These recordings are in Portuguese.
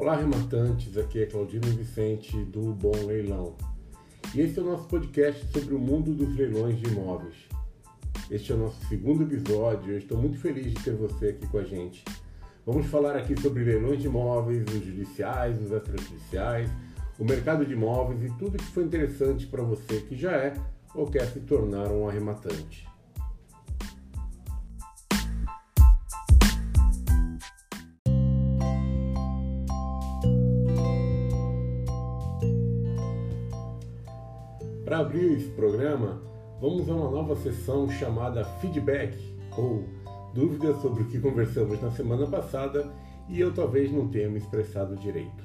Olá, rematantes. Aqui é Claudino Vicente do Bom Leilão. E esse é o nosso podcast sobre o mundo dos leilões de imóveis. Este é o nosso segundo episódio. Eu estou muito feliz de ter você aqui com a gente. Vamos falar aqui sobre leilões de imóveis, os judiciais, os extrajudiciais, o mercado de imóveis e tudo que foi interessante para você que já é ou quer se tornar um arrematante. Para abrir esse programa, vamos a uma nova sessão chamada Feedback ou dúvidas sobre o que conversamos na semana passada e eu talvez não tenha me expressado direito.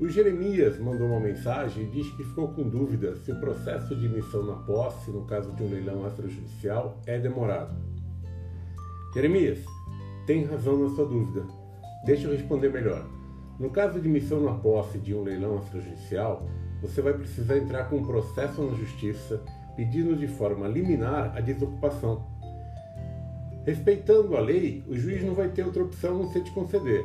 O Jeremias mandou uma mensagem e diz que ficou com dúvida se o processo de emissão na posse, no caso de um leilão extrajudicial, é demorado. Jeremias, tem razão na sua dúvida. Deixa eu responder melhor. No caso de emissão na posse de um leilão extrajudicial, você vai precisar entrar com um processo na justiça pedindo de forma liminar a desocupação. Respeitando a lei, o juiz não vai ter outra opção não ser te conceder.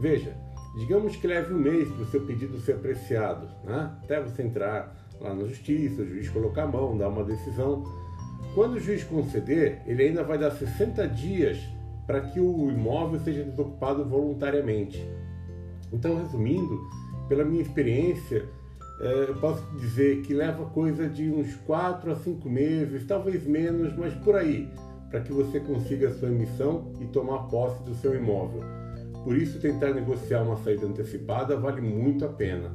Veja, digamos que leve um mês para o seu pedido ser apreciado, né? até você entrar lá na justiça, o juiz colocar a mão, dar uma decisão. Quando o juiz conceder, ele ainda vai dar 60 dias para que o imóvel seja desocupado voluntariamente. Então, resumindo, pela minha experiência, eu posso dizer que leva coisa de uns 4 a 5 meses, talvez menos, mas por aí, para que você consiga a sua emissão e tomar posse do seu imóvel. Por isso, tentar negociar uma saída antecipada vale muito a pena.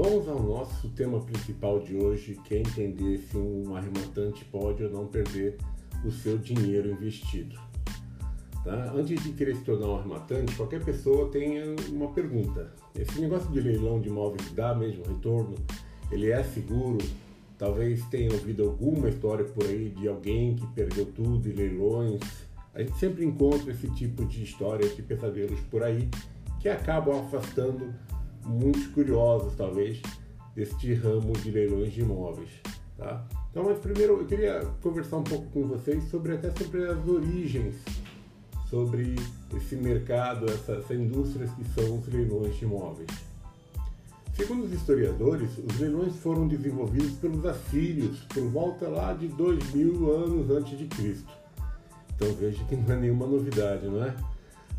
Vamos ao nosso tema principal de hoje, que é entender se um arrematante pode ou não perder o seu dinheiro investido. Tá? Antes de querer se tornar um arrematante, qualquer pessoa tem uma pergunta. Esse negócio de leilão de imóveis dá mesmo retorno? Ele é seguro? Talvez tenha ouvido alguma história por aí de alguém que perdeu tudo em leilões. A gente sempre encontra esse tipo de histórias, de pesadelos por aí, que acabam afastando muitos curiosos, talvez, deste ramo de leilões de imóveis. Tá? Então, mas primeiro eu queria conversar um pouco com vocês sobre até sobre as origens, sobre esse mercado, essa, essa indústria que são os leilões de imóveis. Segundo os historiadores, os leilões foram desenvolvidos pelos assírios por volta lá de 2000 anos antes de Cristo. Então veja que não é nenhuma novidade, não é?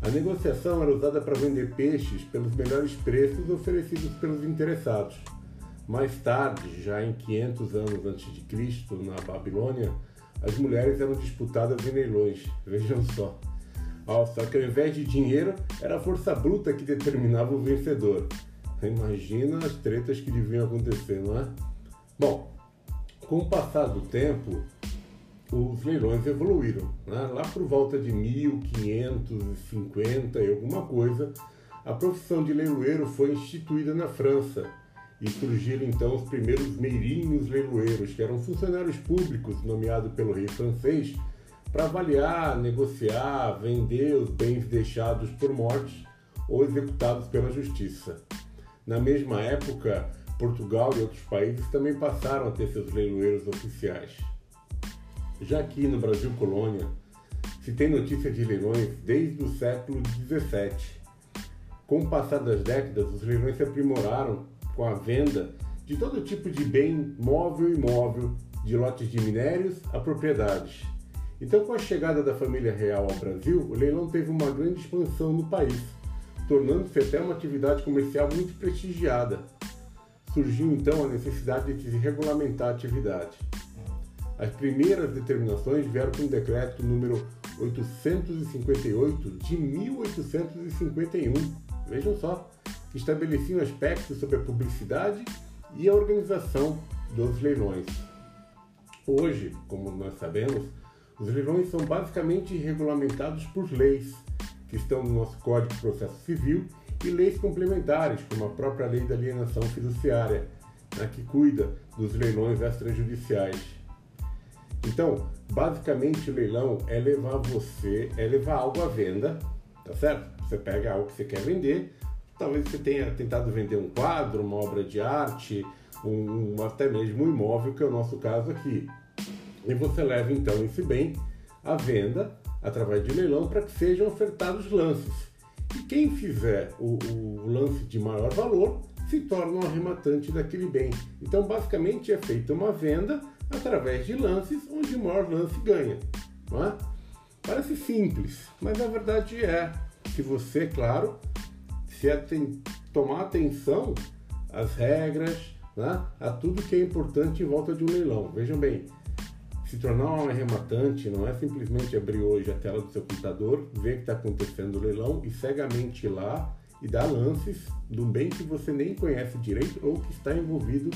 A negociação era usada para vender peixes pelos melhores preços oferecidos pelos interessados. Mais tarde, já em 500 anos antes de Cristo, na Babilônia, as mulheres eram disputadas em leilões. Vejam só. Só que ao invés de dinheiro, era a força bruta que determinava o vencedor. Imagina as tretas que deviam acontecer, não é? Bom, com o passar do tempo, os leilões evoluíram. Né? Lá por volta de 1550 e alguma coisa, a profissão de leiloeiro foi instituída na França e surgiram então os primeiros meirinhos leiloeiros, que eram funcionários públicos nomeados pelo rei francês para avaliar, negociar, vender os bens deixados por morte ou executados pela justiça. Na mesma época, Portugal e outros países também passaram a ter seus leiloeiros oficiais. Já aqui no Brasil colônia, se tem notícia de leilões desde o século XVII. Com o passar das décadas, os leilões se aprimoraram com a venda de todo tipo de bem móvel e imóvel, de lotes de minérios a propriedades. Então, com a chegada da família real ao Brasil, o leilão teve uma grande expansão no país, tornando-se até uma atividade comercial muito prestigiada. Surgiu então a necessidade de se regulamentar a atividade. As primeiras determinações vieram com o decreto número 858 de 1851. Vejam só, que estabeleciam aspectos sobre a publicidade e a organização dos leilões. Hoje, como nós sabemos, os leilões são basicamente regulamentados por leis que estão no nosso Código de Processo Civil e leis complementares, como a própria Lei da Alienação Fiduciária, né, que cuida dos leilões extrajudiciais. Então, basicamente o leilão é levar você, é levar algo à venda, tá certo? Você pega algo que você quer vender, talvez você tenha tentado vender um quadro, uma obra de arte, um, um, até mesmo um imóvel, que é o nosso caso aqui. E você leva então esse bem à venda através de leilão para que sejam ofertados lances. E quem fizer o, o lance de maior valor se torna um arrematante daquele bem. Então, basicamente, é feita uma venda através de lances onde o maior lance ganha. Não é? Parece simples, mas na verdade é. Se você, claro, se aten tomar atenção às regras, né, a tudo que é importante em volta de um leilão. Vejam bem, se tornar um arrematante não é simplesmente abrir hoje a tela do seu computador, ver o que está acontecendo no leilão e cegamente ir lá e dar lances um bem que você nem conhece direito ou que está envolvido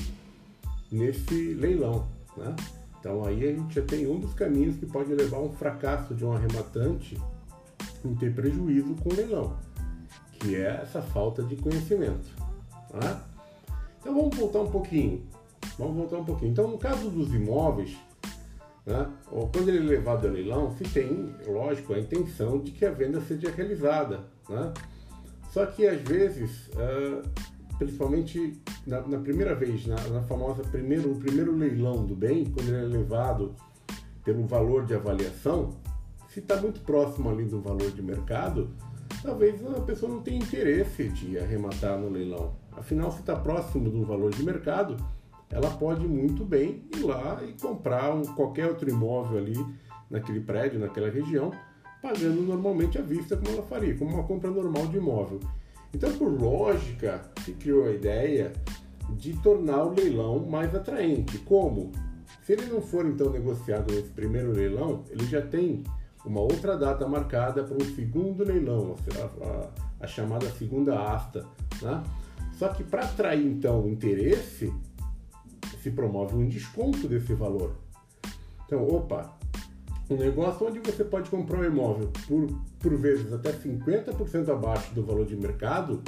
nesse leilão. Né? Então aí a gente já tem um dos caminhos que pode levar a um fracasso de um arrematante em ter prejuízo com o leilão, que é essa falta de conhecimento. Tá? Então vamos voltar um pouquinho. Vamos voltar um pouquinho. Então no caso dos imóveis, né, quando ele é levado a leilão, se tem, lógico, a intenção de que a venda seja realizada. Né? Só que às vezes, uh, principalmente na, na primeira vez, na, na, famosa primeiro, primeiro leilão do bem, quando ele é levado pelo valor de avaliação, se está muito próximo ali do valor de mercado, talvez a pessoa não tenha interesse de arrematar no leilão. Afinal, se está próximo do valor de mercado, ela pode muito bem ir lá e comprar um, qualquer outro imóvel ali naquele prédio, naquela região, pagando normalmente à vista, como ela faria, como uma compra normal de imóvel. Então, por lógica, se criou a ideia de tornar o leilão mais atraente. Como? Se ele não for então negociado nesse primeiro leilão, ele já tem uma outra data marcada para um segundo leilão, a, a, a chamada segunda asta. Né? Só que para atrair então o interesse, se promove um desconto desse valor. Então, opa, um negócio onde você pode comprar um imóvel por, por vezes até 50% abaixo do valor de mercado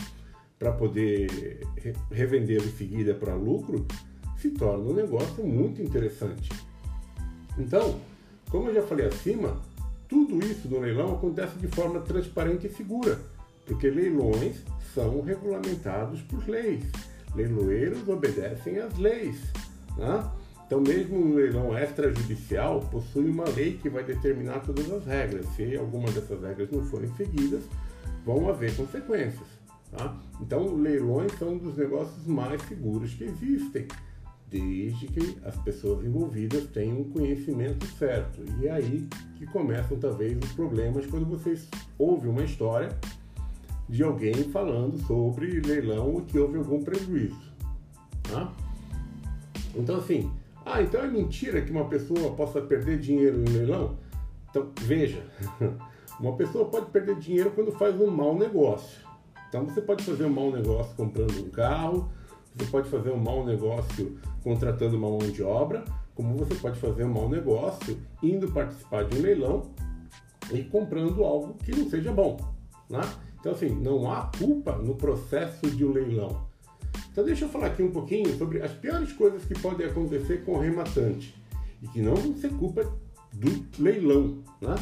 para poder re revender em seguida para lucro, se torna um negócio muito interessante. Então, como eu já falei acima, tudo isso no leilão acontece de forma transparente e segura, porque leilões são regulamentados por leis. Leiloeiros obedecem às leis. Né? Então, mesmo um leilão extrajudicial possui uma lei que vai determinar todas as regras. Se alguma dessas regras não forem seguidas, vão haver consequências. Tá? Então, leilões são um dos negócios mais seguros que existem, desde que as pessoas envolvidas tenham um conhecimento certo. E é aí que começam, talvez, os problemas quando vocês ouvem uma história de alguém falando sobre leilão e que houve algum prejuízo. Tá? Então, assim, ah, então é mentira que uma pessoa possa perder dinheiro em leilão? Então, veja, uma pessoa pode perder dinheiro quando faz um mau negócio. Então, você pode fazer um mau negócio comprando um carro, você pode fazer um mau negócio contratando uma mão de obra, como você pode fazer um mau negócio indo participar de um leilão e comprando algo que não seja bom. Né? Então, assim, não há culpa no processo de um leilão. Então deixa eu falar aqui um pouquinho sobre as piores coisas que podem acontecer com o rematante e que não vão ser culpa do leilão. Né?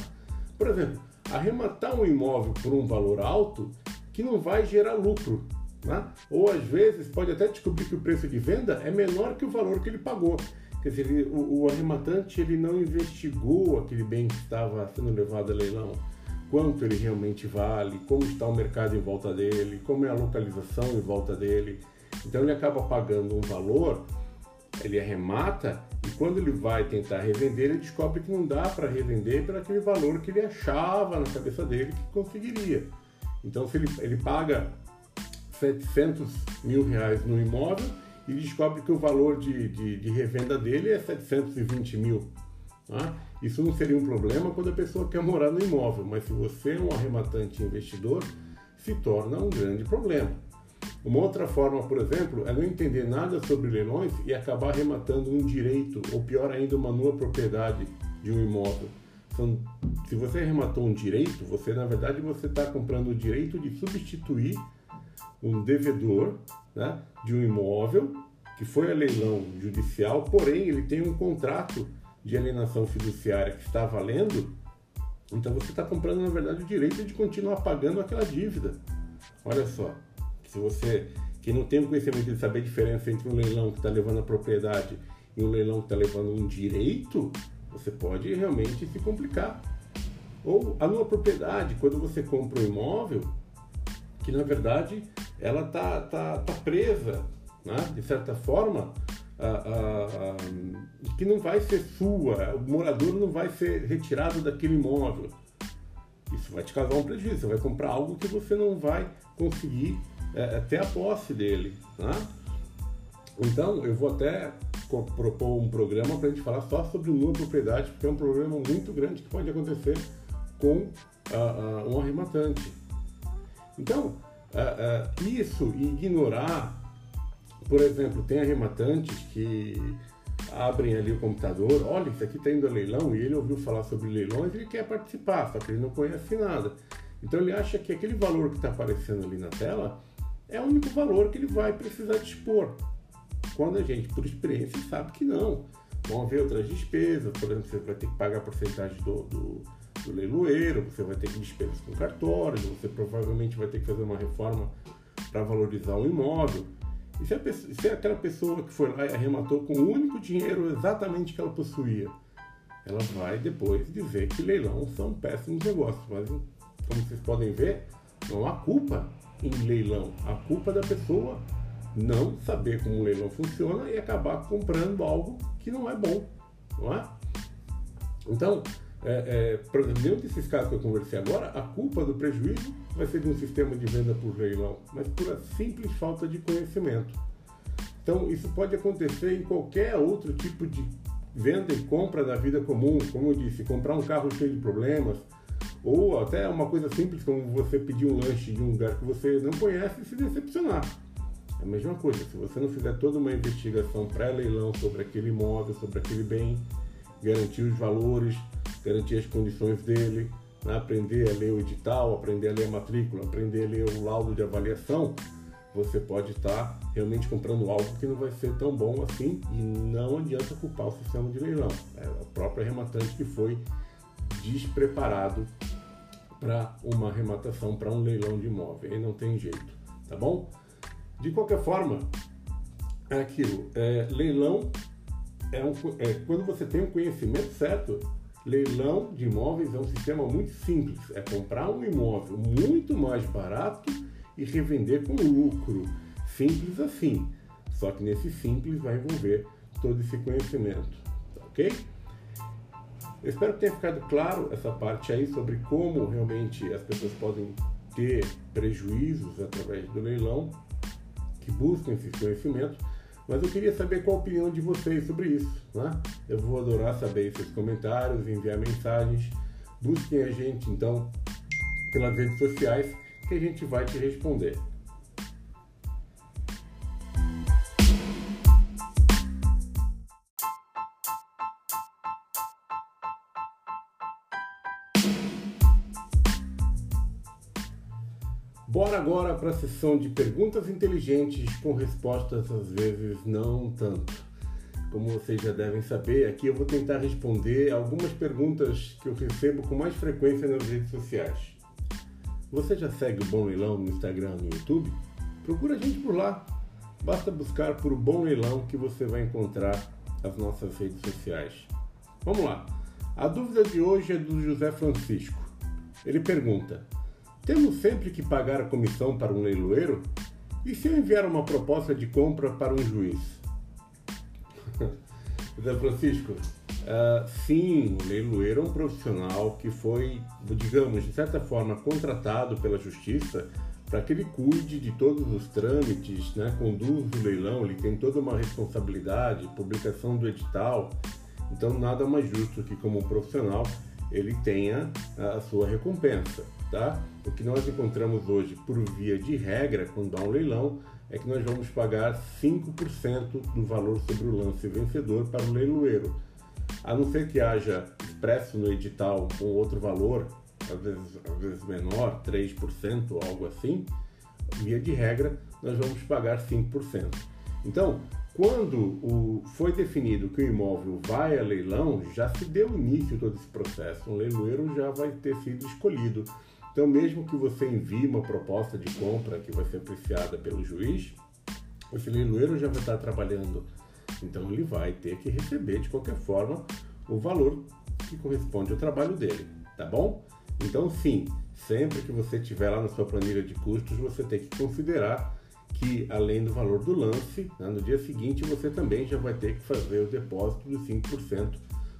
Por exemplo, arrematar um imóvel por um valor alto que não vai gerar lucro. Né? Ou às vezes pode até descobrir que o preço de venda é menor que o valor que ele pagou. Quer dizer, ele, o, o arrematante ele não investigou aquele bem que estava sendo levado a leilão quanto ele realmente vale, como está o mercado em volta dele, como é a localização em volta dele. Então ele acaba pagando um valor, ele arremata e quando ele vai tentar revender, ele descobre que não dá para revender por aquele valor que ele achava na cabeça dele que conseguiria. Então se ele, ele paga 700 mil reais no imóvel e descobre que o valor de, de, de revenda dele é 720 mil. Tá? Isso não seria um problema quando a pessoa quer morar no imóvel, mas se você é um arrematante investidor, se torna um grande problema. Uma outra forma, por exemplo, é não entender nada sobre leilões e acabar arrematando um direito, ou pior ainda, uma nua propriedade de um imóvel. Então, se você arrematou um direito, você na verdade você está comprando o direito de substituir um devedor né, de um imóvel que foi a leilão judicial, porém ele tem um contrato de alienação fiduciária que está valendo, então você está comprando na verdade o direito de continuar pagando aquela dívida. Olha só Se você que não tem o conhecimento de saber a diferença entre um leilão que está levando a propriedade e um leilão que está levando um direito, você pode realmente se complicar. Ou a numa propriedade, quando você compra um imóvel, que na verdade ela está tá, tá presa, né? de certa forma, a, a, a, que não vai ser sua, o morador não vai ser retirado daquele imóvel. Isso vai te causar um prejuízo, você vai comprar algo que você não vai conseguir é, é ter a posse dele. Né? Então, eu vou até propor um programa para a gente falar só sobre nua propriedade, porque é um problema muito grande que pode acontecer com uh, uh, um arrematante. Então, uh, isso e ignorar, por exemplo, tem arrematantes que abrem ali o computador, olha, isso aqui está indo a leilão, e ele ouviu falar sobre leilões e ele quer participar, só que ele não conhece nada. Então ele acha que aquele valor que está aparecendo ali na tela é o único valor que ele vai precisar dispor. Quando a gente, por experiência, sabe que não. Vão haver outras despesas, por exemplo, você vai ter que pagar a porcentagem do, do, do leiloeiro, você vai ter despesas com cartório, você provavelmente vai ter que fazer uma reforma para valorizar o imóvel. E se, a pessoa, se aquela pessoa que foi lá e arrematou com o único dinheiro exatamente que ela possuía, ela vai depois dizer que leilão são péssimos negócios. Mas, como vocês podem ver, não há culpa em leilão. A culpa da pessoa não saber como o leilão funciona e acabar comprando algo que não é bom, não é? Então, é, é, nenhum desses casos que eu conversei agora, a culpa do prejuízo vai ser de um sistema de venda por leilão, mas por a simples falta de conhecimento. Então, isso pode acontecer em qualquer outro tipo de venda e compra da vida comum, como eu disse, comprar um carro cheio de problemas, ou até uma coisa simples como você pedir um lanche de um lugar que você não conhece e se decepcionar. É a mesma coisa, se você não fizer toda uma investigação pré-leilão sobre aquele imóvel, sobre aquele bem, garantir os valores, garantir as condições dele, né? aprender a ler o edital, aprender a ler a matrícula, aprender a ler o laudo de avaliação, você pode estar realmente comprando algo que não vai ser tão bom assim e não adianta culpar o sistema de leilão. É o próprio arrematante que foi despreparado para uma arrematação, para um leilão de imóvel. Aí não tem jeito, tá bom? De qualquer forma, é aquilo. É, leilão é, um, é quando você tem um conhecimento certo. Leilão de imóveis é um sistema muito simples. É comprar um imóvel muito mais barato e revender com lucro. Simples assim. Só que nesse simples vai envolver todo esse conhecimento. Tá ok? Eu espero que tenha ficado claro essa parte aí sobre como realmente as pessoas podem ter prejuízos através do leilão, que buscam esse conhecimento, mas eu queria saber qual a opinião de vocês sobre isso. Né? Eu vou adorar saber seus comentários, enviar mensagens. Busquem a gente então pelas redes sociais que a gente vai te responder. Bora agora para a sessão de perguntas inteligentes com respostas às vezes não tanto. Como vocês já devem saber, aqui eu vou tentar responder algumas perguntas que eu recebo com mais frequência nas redes sociais. Você já segue o Bom Leilão no Instagram e no YouTube? Procura a gente por lá. Basta buscar por Bom Leilão que você vai encontrar as nossas redes sociais. Vamos lá. A dúvida de hoje é do José Francisco. Ele pergunta: temos sempre que pagar a comissão para um leiloeiro? E se eu enviar uma proposta de compra para um juiz? José Francisco, uh, sim, o leiloeiro é um profissional que foi, digamos, de certa forma, contratado pela justiça para que ele cuide de todos os trâmites, né, conduz o leilão, ele tem toda uma responsabilidade, publicação do edital. Então, nada mais justo que, como profissional, ele tenha a sua recompensa. Tá? O que nós encontramos hoje, por via de regra, quando há um leilão, é que nós vamos pagar 5% do valor sobre o lance vencedor para o leiloeiro. A não ser que haja expresso no edital um outro valor, às vezes, às vezes menor, 3% ou algo assim, via de regra, nós vamos pagar 5%. Então, quando o, foi definido que o imóvel vai a leilão, já se deu início todo esse processo. Um leiloeiro já vai ter sido escolhido Então, mesmo que você envie uma proposta de compra que vai ser apreciada pelo juiz, esse leiloeiro já vai estar trabalhando. Então, ele vai ter que receber, de qualquer forma, o valor que corresponde ao trabalho dele, tá bom? Então, sim, sempre que você tiver lá na sua planilha de custos, você tem que considerar que, além do valor do lance, né, no dia seguinte você também já vai ter que fazer o depósito de 5%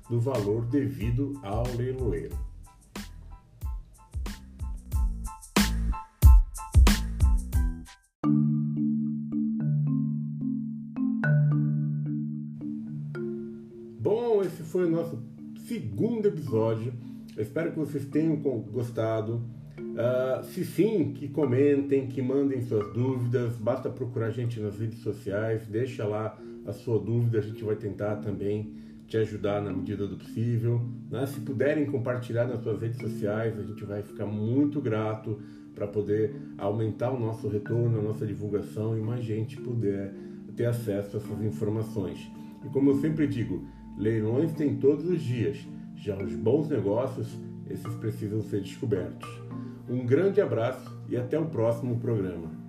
do valor devido ao leiloeiro. Foi o nosso segundo episódio. Eu espero que vocês tenham gostado. Uh, se sim, que comentem, que mandem suas dúvidas. Basta procurar a gente nas redes sociais, deixa lá a sua dúvida, a gente vai tentar também te ajudar na medida do possível. Né? Se puderem compartilhar nas suas redes sociais, a gente vai ficar muito grato para poder aumentar o nosso retorno, a nossa divulgação e mais gente puder ter acesso a essas informações. E como eu sempre digo, leilões tem todos os dias, já os bons negócios, esses precisam ser descobertos. Um grande abraço e até o próximo programa.